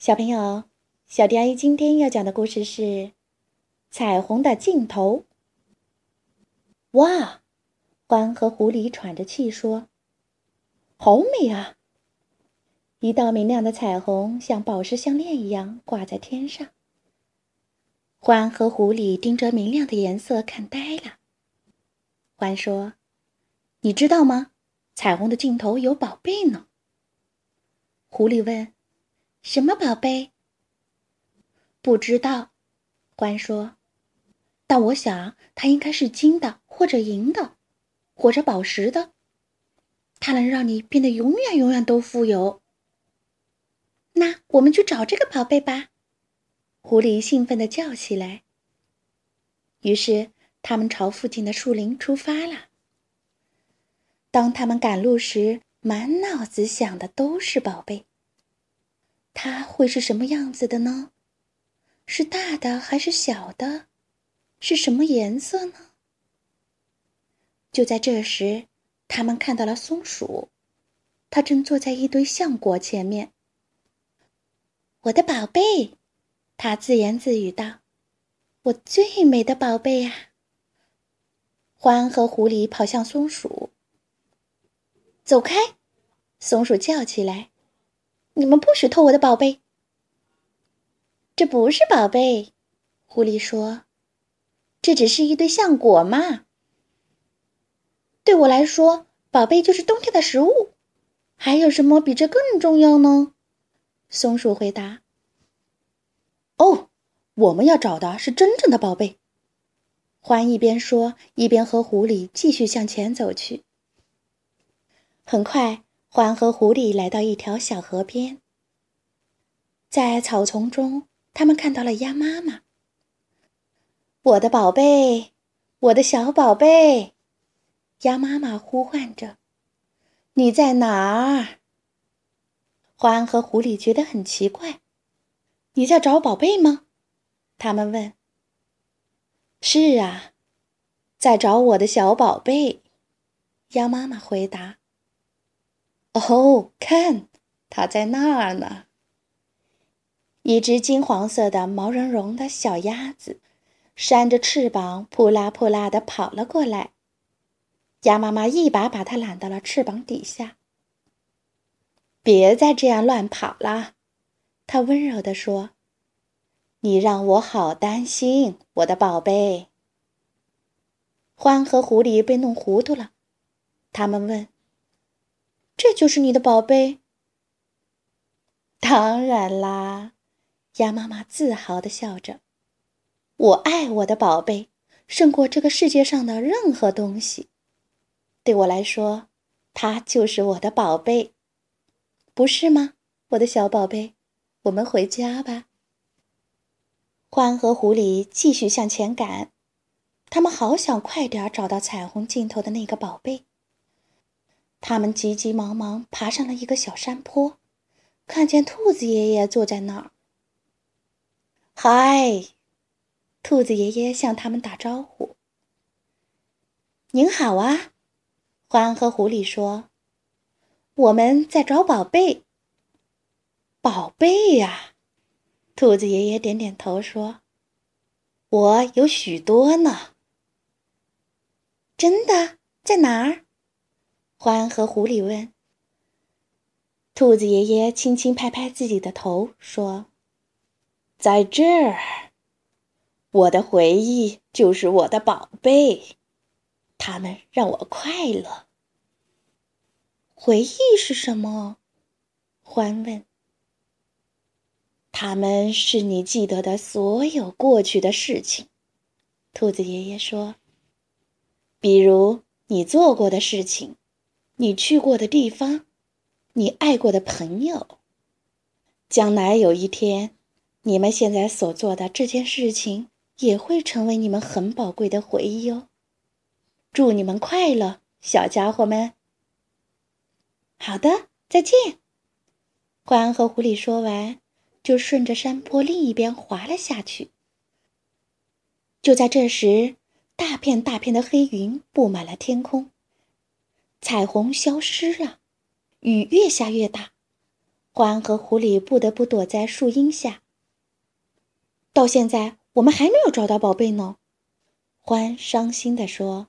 小朋友，小迪阿姨今天要讲的故事是《彩虹的尽头》。哇！獾和狐狸喘着气说：“好美啊！”一道明亮的彩虹像宝石项链一样挂在天上。獾和狐狸盯着明亮的颜色看呆了。獾说：“你知道吗？彩虹的尽头有宝贝呢。”狐狸问。什么宝贝？不知道，獾说。但我想它应该是金的，或者银的，或者宝石的。它能让你变得永远永远都富有。那我们去找这个宝贝吧！狐狸兴奋地叫起来。于是他们朝附近的树林出发了。当他们赶路时，满脑子想的都是宝贝。它会是什么样子的呢？是大的还是小的？是什么颜色呢？就在这时，他们看到了松鼠，它正坐在一堆橡果前面。我的宝贝，它自言自语道：“我最美的宝贝呀！”獾和狐狸跑向松鼠，走开！松鼠叫起来。你们不许偷我的宝贝！这不是宝贝，狐狸说：“这只是一堆橡果嘛。”对我来说，宝贝就是冬天的食物。还有什么比这更重要呢？松鼠回答：“哦，我们要找的是真正的宝贝。”獾一边说，一边和狐狸继续向前走去。很快。獾和狐狸来到一条小河边，在草丛中，他们看到了鸭妈妈。我的宝贝，我的小宝贝，鸭妈妈呼唤着：“你在哪儿？”獾和狐狸觉得很奇怪：“你在找宝贝吗？”他们问。“是啊，在找我的小宝贝。”鸭妈妈回答。哦，看，它在那儿呢。一只金黄色的、毛茸茸的小鸭子，扇着翅膀，扑啦扑啦的跑了过来。鸭妈妈一把把它揽到了翅膀底下。别再这样乱跑了，它温柔地说：“你让我好担心，我的宝贝。”獾和狐狸被弄糊涂了，他们问。这就是你的宝贝。当然啦，鸭妈妈自豪的笑着。我爱我的宝贝，胜过这个世界上的任何东西。对我来说，它就是我的宝贝，不是吗，我的小宝贝？我们回家吧。獾和狐狸继续向前赶，他们好想快点找到彩虹尽头的那个宝贝。他们急急忙忙爬上了一个小山坡，看见兔子爷爷坐在那儿。嗨，兔子爷爷向他们打招呼。您好啊，獾和狐狸说：“我们在找宝贝。”宝贝呀，兔子爷爷点点头说：“我有许多呢。”真的，在哪儿？獾和狐狸问：“兔子爷爷轻轻拍拍自己的头，说：‘在这儿，我的回忆就是我的宝贝，它们让我快乐。’回忆是什么？”獾问。“它们是你记得的所有过去的事情。”兔子爷爷说，“比如你做过的事情。”你去过的地方，你爱过的朋友，将来有一天，你们现在所做的这件事情也会成为你们很宝贵的回忆哦。祝你们快乐，小家伙们。好的，再见。獾和狐狸说完，就顺着山坡另一边滑了下去。就在这时，大片大片的黑云布满了天空。彩虹消失了，雨越下越大，獾和狐狸不得不躲在树荫下。到现在，我们还没有找到宝贝呢，獾伤心地说。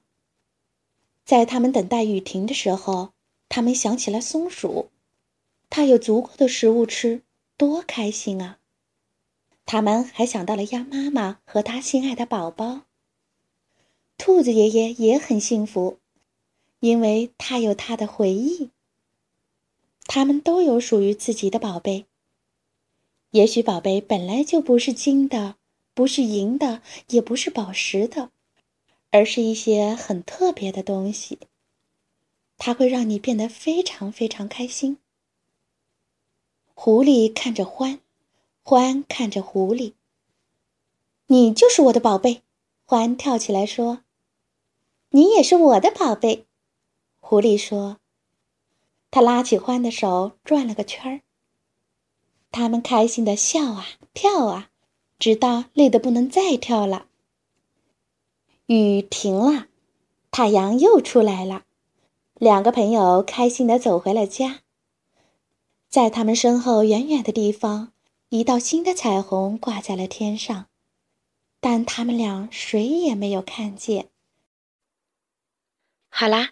在他们等待雨停的时候，他们想起了松鼠，它有足够的食物吃，多开心啊！他们还想到了鸭妈妈和他心爱的宝宝。兔子爷爷也很幸福，因为他有他的回忆。他们都有属于自己的宝贝。也许宝贝本来就不是金的，不是银的，也不是宝石的。而是一些很特别的东西，它会让你变得非常非常开心。狐狸看着獾，獾看着狐狸。你就是我的宝贝，獾跳起来说：“你也是我的宝贝。”狐狸说：“他拉起獾的手，转了个圈儿。”他们开心的笑啊跳啊，直到累得不能再跳了。雨停了，太阳又出来了。两个朋友开心的走回了家。在他们身后远远的地方，一道新的彩虹挂在了天上，但他们俩谁也没有看见。好啦，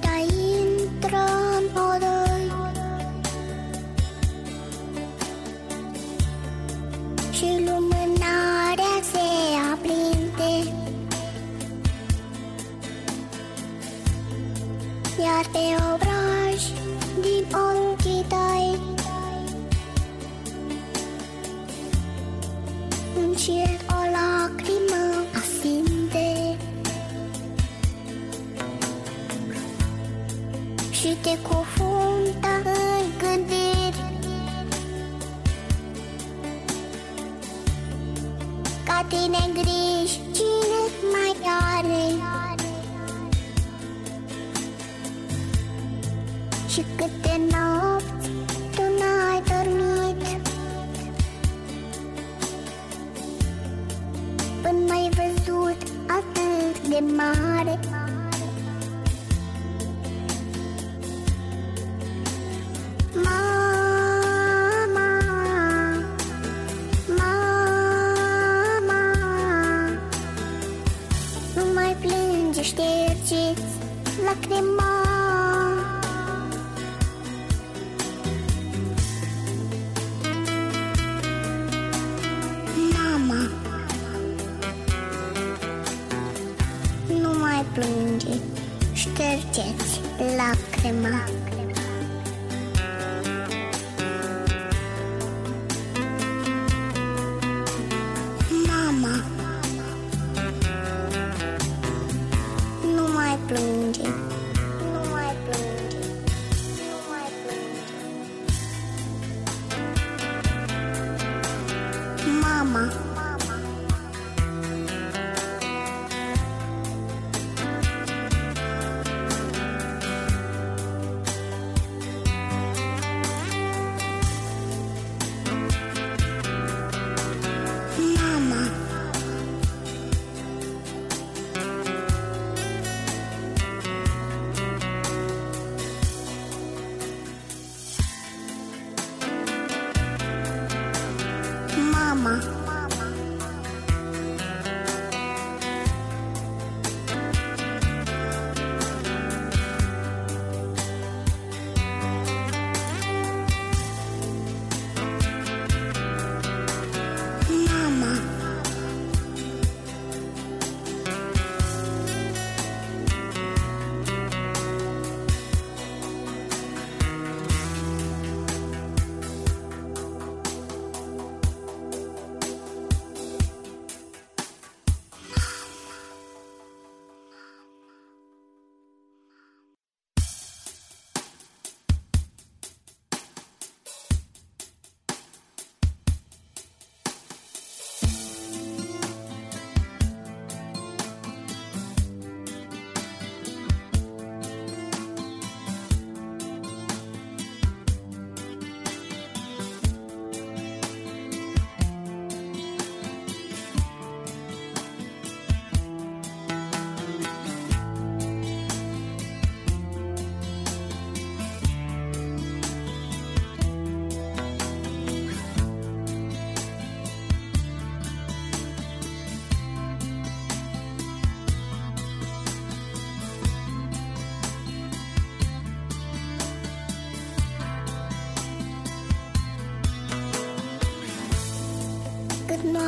Bye. Tine griji cine mai are? Și câte nopți tu n-ai dormit? Până mai văzut atât de mare ștergeți lacrima.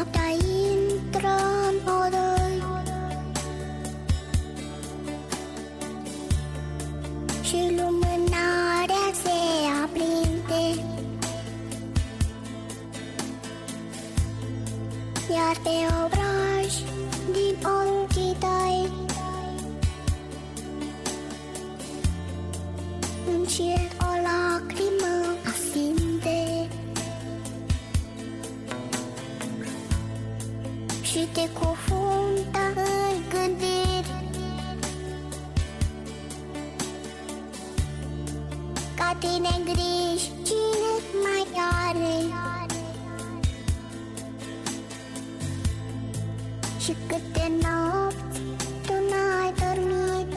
Noaptea intră în se aprinde. Iar pe obraj din ochii tăi În Și câte nopți tu n-ai dormit.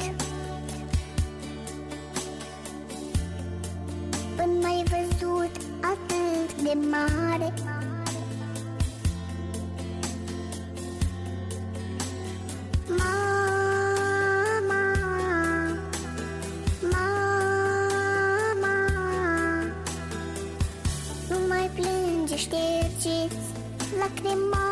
Până mai văzut atât de mare. Mama, mama Nu mai plânge, ștergeți lacrima